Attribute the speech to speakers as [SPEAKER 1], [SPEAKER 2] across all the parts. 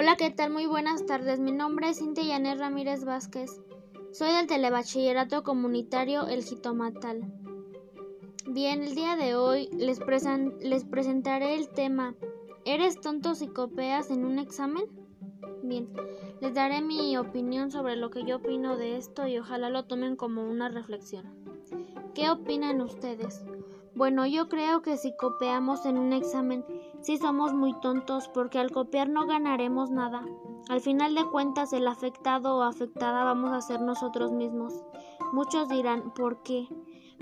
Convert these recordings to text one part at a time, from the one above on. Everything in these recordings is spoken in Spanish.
[SPEAKER 1] Hola, ¿qué tal? Muy buenas tardes. Mi nombre es Cintia Yanet Ramírez Vázquez. Soy del Telebachillerato Comunitario El Jitomatal. Bien, el día de hoy les, les presentaré el tema ¿Eres tonto si copias en un examen? Bien, les daré mi opinión sobre lo que yo opino de esto y ojalá lo tomen como una reflexión. ¿Qué opinan ustedes? Bueno, yo creo que si copiamos en un examen, sí somos muy tontos porque al copiar no ganaremos nada. Al final de cuentas, el afectado o afectada vamos a ser nosotros mismos. Muchos dirán, ¿por qué?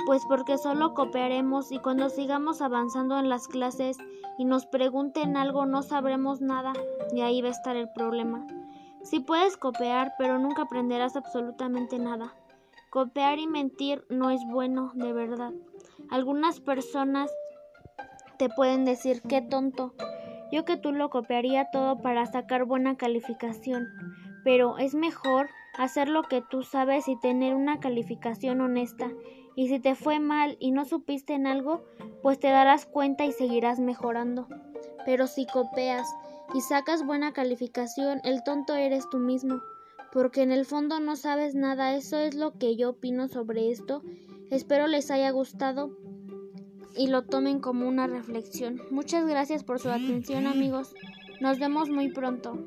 [SPEAKER 1] Pues porque solo copiaremos y cuando sigamos avanzando en las clases y nos pregunten algo no sabremos nada y ahí va a estar el problema. Sí puedes copiar, pero nunca aprenderás absolutamente nada. Copiar y mentir no es bueno, de verdad. Algunas personas te pueden decir qué tonto. Yo que tú lo copiaría todo para sacar buena calificación, pero es mejor hacer lo que tú sabes y tener una calificación honesta. Y si te fue mal y no supiste en algo, pues te darás cuenta y seguirás mejorando. Pero si copias y sacas buena calificación, el tonto eres tú mismo, porque en el fondo no sabes nada. Eso es lo que yo opino sobre esto Espero les haya gustado y lo tomen como una reflexión. Muchas gracias por su atención amigos. Nos vemos muy pronto.